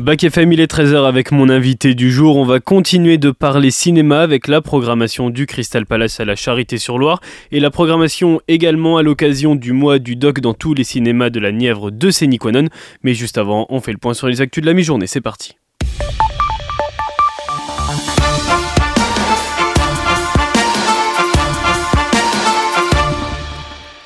Bac FM, il est 13h avec mon invité du jour. On va continuer de parler cinéma avec la programmation du Crystal Palace à la Charité-sur-Loire et la programmation également à l'occasion du mois du doc dans tous les cinémas de la Nièvre de Séniquanon. Mais juste avant, on fait le point sur les actus de la mi-journée. C'est parti.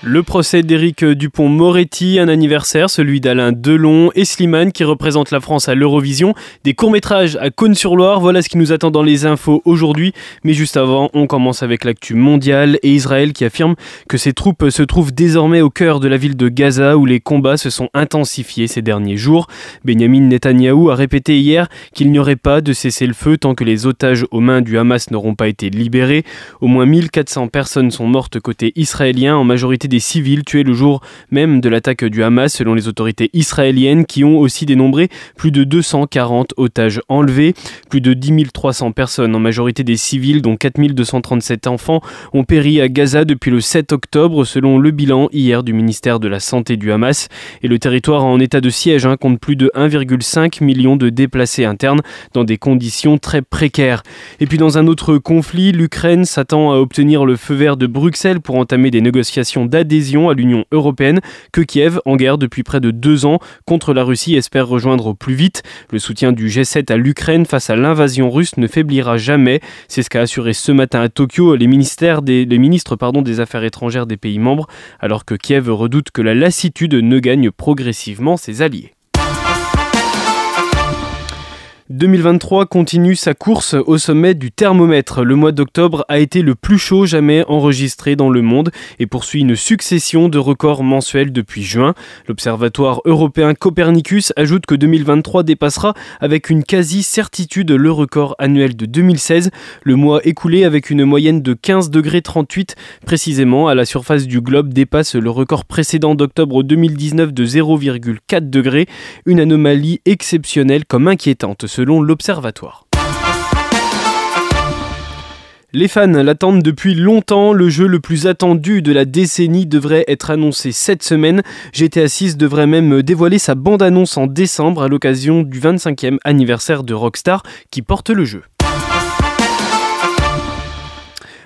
Le procès d'Éric Dupont-Moretti, un anniversaire, celui d'Alain Delon et Slimane qui représente la France à l'Eurovision, des courts-métrages à Cône-sur-Loire, voilà ce qui nous attend dans les infos aujourd'hui. Mais juste avant, on commence avec l'actu mondiale et Israël qui affirme que ses troupes se trouvent désormais au cœur de la ville de Gaza où les combats se sont intensifiés ces derniers jours. Benjamin Netanyahou a répété hier qu'il n'y aurait pas de cessez-le-feu tant que les otages aux mains du Hamas n'auront pas été libérés. Au moins 1400 personnes sont mortes côté israélien, en majorité des civils tués le jour même de l'attaque du Hamas, selon les autorités israéliennes, qui ont aussi dénombré plus de 240 otages enlevés. Plus de 10 300 personnes, en majorité des civils, dont 4 237 enfants, ont péri à Gaza depuis le 7 octobre, selon le bilan hier du ministère de la Santé du Hamas. Et le territoire en état de siège hein, compte plus de 1,5 million de déplacés internes dans des conditions très précaires. Et puis dans un autre conflit, l'Ukraine s'attend à obtenir le feu vert de Bruxelles pour entamer des négociations d'adhésion adhésion à l'Union européenne que Kiev, en guerre depuis près de deux ans contre la Russie, espère rejoindre au plus vite. Le soutien du G7 à l'Ukraine face à l'invasion russe ne faiblira jamais. C'est ce qu'a assuré ce matin à Tokyo les, ministres des Affaires étrangères des pays membres, alors que Kiev redoute que la lassitude ne gagne progressivement ses alliés. 2023 continue sa course au sommet du thermomètre. Le mois d'octobre a été le plus chaud jamais enregistré dans le monde et poursuit une succession de records mensuels depuis juin. L'Observatoire européen Copernicus ajoute que 2023 dépassera avec une quasi-certitude le record annuel de 2016, le mois écoulé avec une moyenne de 15 degrés 38 précisément à la surface du globe dépasse le record précédent d'octobre 2019 de 0,4 degrés, une anomalie exceptionnelle comme inquiétante selon l'Observatoire. Les fans l'attendent depuis longtemps. Le jeu le plus attendu de la décennie devrait être annoncé cette semaine. GTA 6 devrait même dévoiler sa bande-annonce en décembre à l'occasion du 25e anniversaire de Rockstar qui porte le jeu.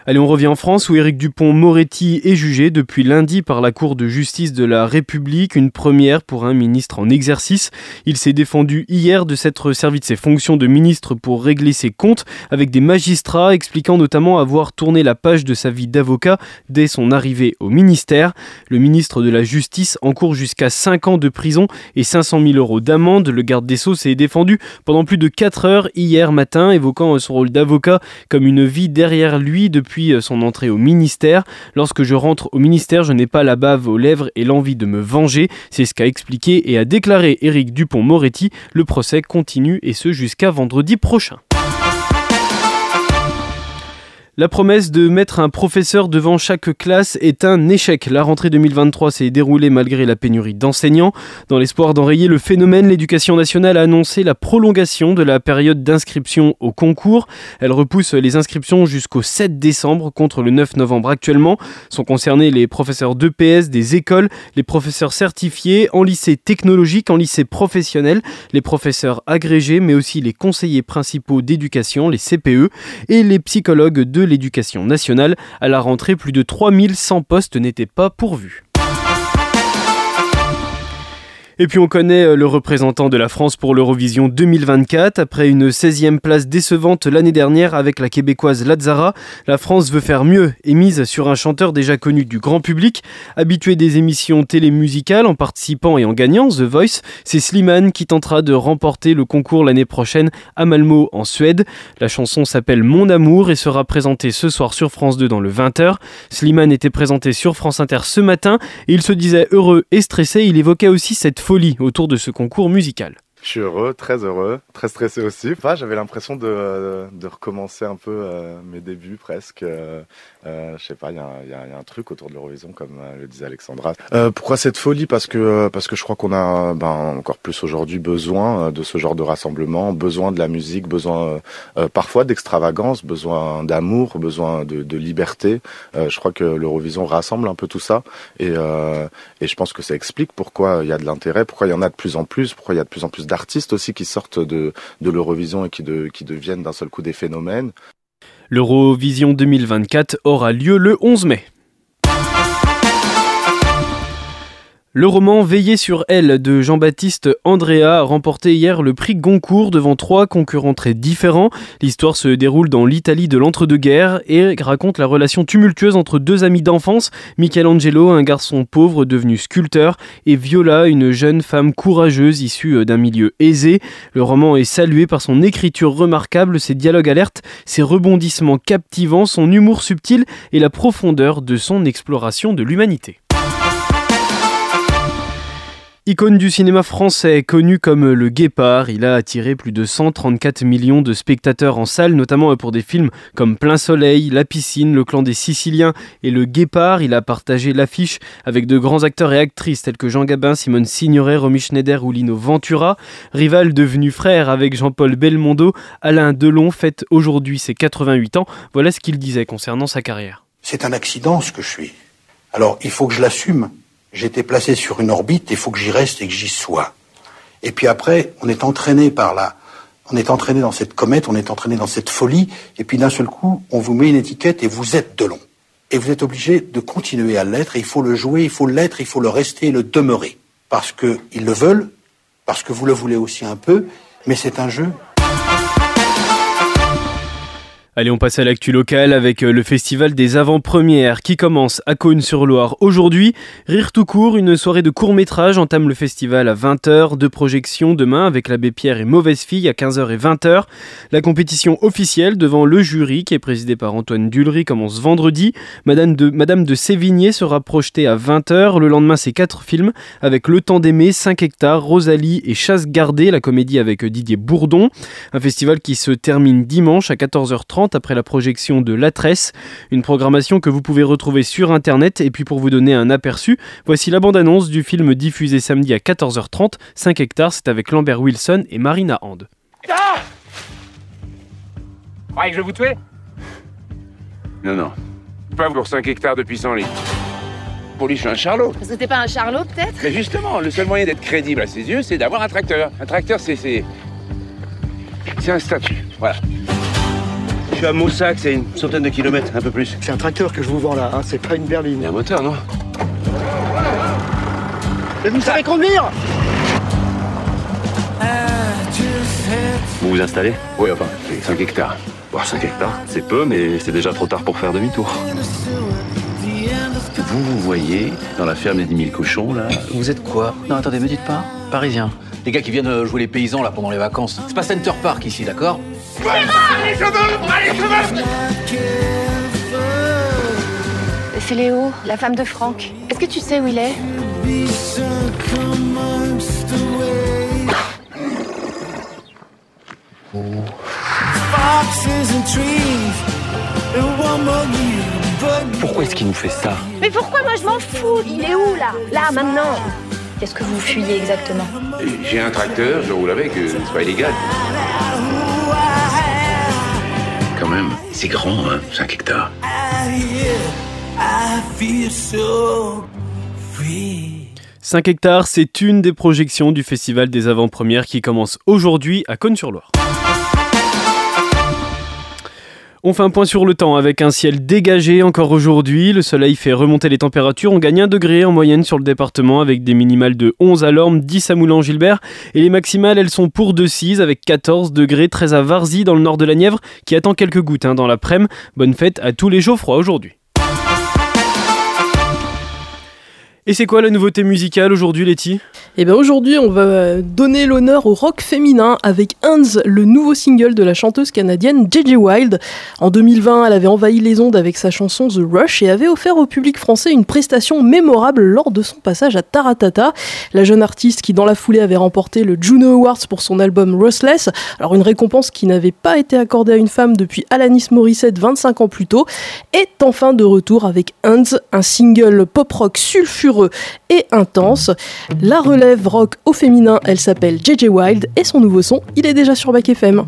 Allez, on revient en France où Éric Dupont-Moretti est jugé depuis lundi par la Cour de justice de la République, une première pour un ministre en exercice. Il s'est défendu hier de s'être servi de ses fonctions de ministre pour régler ses comptes avec des magistrats, expliquant notamment avoir tourné la page de sa vie d'avocat dès son arrivée au ministère. Le ministre de la Justice encourt jusqu'à 5 ans de prison et 500 000 euros d'amende. Le garde des Sceaux s'est défendu pendant plus de 4 heures hier matin, évoquant son rôle d'avocat comme une vie derrière lui depuis euh, son entrée au ministère. Lorsque je rentre au ministère, je n'ai pas la bave aux lèvres et l'envie de me venger. C'est ce qu'a expliqué et a déclaré Éric Dupont-Moretti. Le procès continue et ce jusqu'à vendredi prochain. La promesse de mettre un professeur devant chaque classe est un échec. La rentrée 2023 s'est déroulée malgré la pénurie d'enseignants. Dans l'espoir d'enrayer le phénomène, l'éducation nationale a annoncé la prolongation de la période d'inscription au concours. Elle repousse les inscriptions jusqu'au 7 décembre contre le 9 novembre actuellement. Sont concernés les professeurs d'EPS des écoles, les professeurs certifiés en lycée technologique, en lycée professionnel, les professeurs agrégés, mais aussi les conseillers principaux d'éducation, les CPE, et les psychologues de l'éducation nationale. À la rentrée, plus de 3100 postes n'étaient pas pourvus. Et puis on connaît euh, le représentant de la France pour l'Eurovision 2024. Après une 16e place décevante l'année dernière avec la québécoise Lazara, la France veut faire mieux et mise sur un chanteur déjà connu du grand public. Habitué des émissions télémusicales en participant et en gagnant The Voice, c'est Slimane qui tentera de remporter le concours l'année prochaine à Malmo en Suède. La chanson s'appelle Mon Amour et sera présentée ce soir sur France 2 dans le 20h. Slimane était présenté sur France Inter ce matin et il se disait heureux et stressé. Il évoquait aussi cette folie autour de ce concours musical. Je suis heureux, très heureux, très stressé aussi. Enfin, j'avais l'impression de, de, recommencer un peu euh, mes débuts presque. Euh, euh, je sais pas, il y, y, a un truc autour de l'Eurovision, comme euh, le disait Alexandra. Euh, pourquoi cette folie? Parce que parce que je crois qu'on a ben, encore plus aujourd'hui besoin de ce genre de rassemblement, besoin de la musique, besoin parfois d'extravagance, besoin d'amour, besoin de, de liberté. je crois que l'Eurovision rassemble un peu tout ça, et, et je pense que ça explique pourquoi il y a de l'intérêt, pourquoi il y en a de plus en plus, pourquoi il y a de plus en plus d'artistes aussi qui sortent de, l'Eurovision et qui, de, qui deviennent d'un seul coup des phénomènes. L'Eurovision 2024 aura lieu le 11 mai. Le roman Veiller sur elle de Jean-Baptiste Andrea a remporté hier le prix Goncourt devant trois concurrents très différents. L'histoire se déroule dans l'Italie de l'entre-deux-guerres et raconte la relation tumultueuse entre deux amis d'enfance, Michelangelo, un garçon pauvre devenu sculpteur, et Viola, une jeune femme courageuse issue d'un milieu aisé. Le roman est salué par son écriture remarquable, ses dialogues alertes, ses rebondissements captivants, son humour subtil et la profondeur de son exploration de l'humanité. Icône du cinéma français, connu comme le Guépard, il a attiré plus de 134 millions de spectateurs en salle, notamment pour des films comme Plein Soleil, La Piscine, Le Clan des Siciliens et Le Guépard. Il a partagé l'affiche avec de grands acteurs et actrices tels que Jean Gabin, Simone Signoret, Romy Schneider ou Lino Ventura. Rival devenu frère avec Jean-Paul Belmondo, Alain Delon fête aujourd'hui ses 88 ans. Voilà ce qu'il disait concernant sa carrière. C'est un accident ce que je suis. Alors il faut que je l'assume. Été placé sur une orbite, il faut que j'y reste et que j'y sois. Et puis après, on est entraîné par là. On est entraîné dans cette comète, on est entraîné dans cette folie, et puis d'un seul coup, on vous met une étiquette et vous êtes Delon. Et vous êtes obligé de continuer à l'être, il faut le jouer, il faut l'être, il faut le rester et le demeurer. Parce qu'ils le veulent, parce que vous le voulez aussi un peu, mais c'est un jeu, Allez, on passe à l'actu locale avec euh, le festival des avant-premières qui commence à Cône-sur-Loire aujourd'hui. Rire tout court, une soirée de court-métrage entame le festival à 20h, de projection demain avec l'abbé Pierre et Mauvaise Fille à 15h et 20h. La compétition officielle devant le jury qui est présidé par Antoine Dulry commence vendredi. Madame de, Sévigné sera projetée à 20h. Le lendemain, c'est quatre films avec Le Temps d'aimer, 5 hectares, Rosalie et Chasse gardée, la comédie avec Didier Bourdon. Un festival qui se termine dimanche à 14h30 après la projection de La Tresse, une programmation que vous pouvez retrouver sur internet. Et puis pour vous donner un aperçu, voici la bande-annonce du film diffusé samedi à 14h30, 5 hectares, c'est avec Lambert Wilson et Marina Hand. Ah Croyez que je vais vous tuer? Non, non. Pas pour 5 hectares de puissant lit. Pour lui, je suis un charlot. Parce que t'es pas un charlot, peut-être? Mais justement, le seul moyen d'être crédible à ses yeux, c'est d'avoir un tracteur. Un tracteur, c'est... C'est un statut. Voilà. Je suis à Moussac, c'est une centaine de kilomètres, un peu plus. C'est un tracteur que je vous vends là, hein, c'est pas une berline. Il y a un moteur, non Mais vous savez conduire Vous vous installez Oui, enfin, 5 hectares. Bon, 5 hectares, c'est peu, mais c'est déjà trop tard pour faire demi-tour. Vous vous voyez dans la ferme des 10 000 cochons, là Vous êtes quoi Non, attendez, me dites pas. Parisien. Les gars qui viennent jouer les paysans, là, pendant les vacances. C'est pas Center Park, ici, d'accord C'est Léo, la femme de Franck. Est-ce que tu sais où il est? Pourquoi est-ce qu'il nous fait ça? Mais pourquoi? Moi je m'en fous. Il est où là? Là, maintenant. Qu'est-ce que vous fuyez exactement? J'ai un tracteur, je roule avec, euh, c'est pas illégal. C'est grand, hein, 5 hectares. 5 hectares, c'est une des projections du Festival des avant-premières qui commence aujourd'hui à Cône-sur-Loire. On fait un point sur le temps avec un ciel dégagé encore aujourd'hui. Le soleil fait remonter les températures. On gagne un degré en moyenne sur le département avec des minimales de 11 à Lorme, 10 à Moulin-Gilbert. Et les maximales, elles sont pour Decize avec 14 degrés, 13 à Varzy dans le nord de la Nièvre qui attend quelques gouttes hein, dans l'après-midi. Bonne fête à tous les froids aujourd'hui. Et c'est quoi la nouveauté musicale aujourd'hui, Letty? Eh bien aujourd'hui, on va donner l'honneur au rock féminin avec Hans, le nouveau single de la chanteuse canadienne JJ Wild. En 2020, elle avait envahi les ondes avec sa chanson The Rush et avait offert au public français une prestation mémorable lors de son passage à Taratata. La jeune artiste qui dans la foulée avait remporté le Juno Awards pour son album Rustless, alors une récompense qui n'avait pas été accordée à une femme depuis Alanis Morissette 25 ans plus tôt, est enfin de retour avec Hans, un single pop-rock sulfureux et intense. La relève rock au féminin, elle s'appelle JJ Wild et son nouveau son, il est déjà sur Bac FM.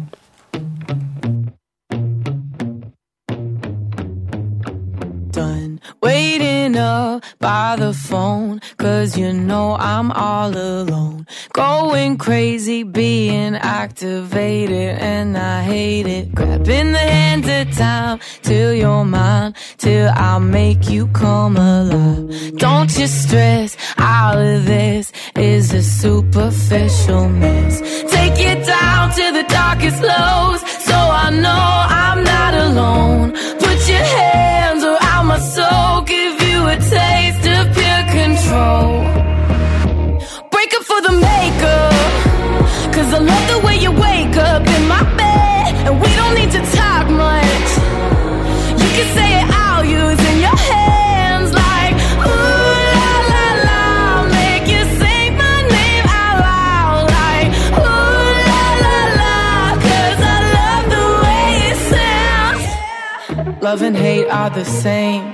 Up by the phone, cause you know I'm all alone. Going crazy, being activated, and I hate it. Grabbing the hands of time till you're mine, till I make you come alive. Don't you stress, all of this is a superficial mess. Take it down to the darkest lows, so I know I'm not alone. For the makeup, cause I love the way you wake up in my bed, and we don't need to talk much. You can say it out using your hands like ooh la la la, make you sing my name out loud like ooh la la la, cause I love the way it sounds. Love and hate are the same.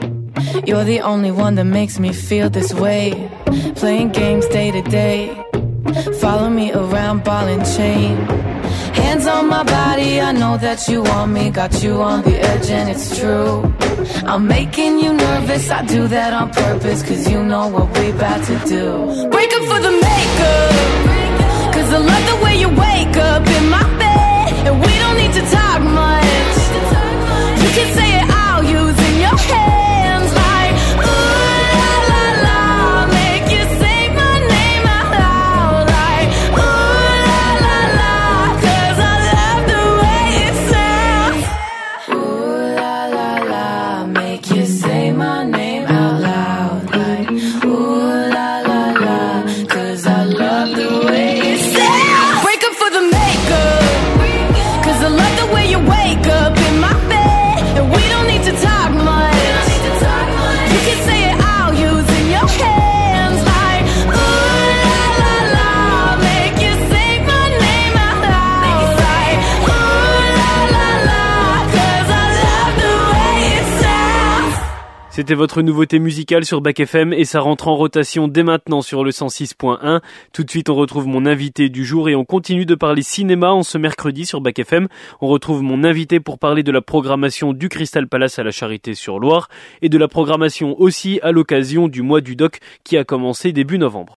You're the only one that makes me feel this way. Playing games day to day. Follow me around, ball and chain. Hands on my body, I know that you want me. Got you on the edge, and it's true. I'm making you nervous, I do that on purpose. Cause you know what we about to do. Break up for the makeup. Cause I love the way you wake up in my bed. C'était votre nouveauté musicale sur Bac FM et ça rentre en rotation dès maintenant sur le 106.1. Tout de suite, on retrouve mon invité du jour et on continue de parler cinéma en ce mercredi sur Bac FM. On retrouve mon invité pour parler de la programmation du Crystal Palace à la Charité sur Loire et de la programmation aussi à l'occasion du mois du doc qui a commencé début novembre.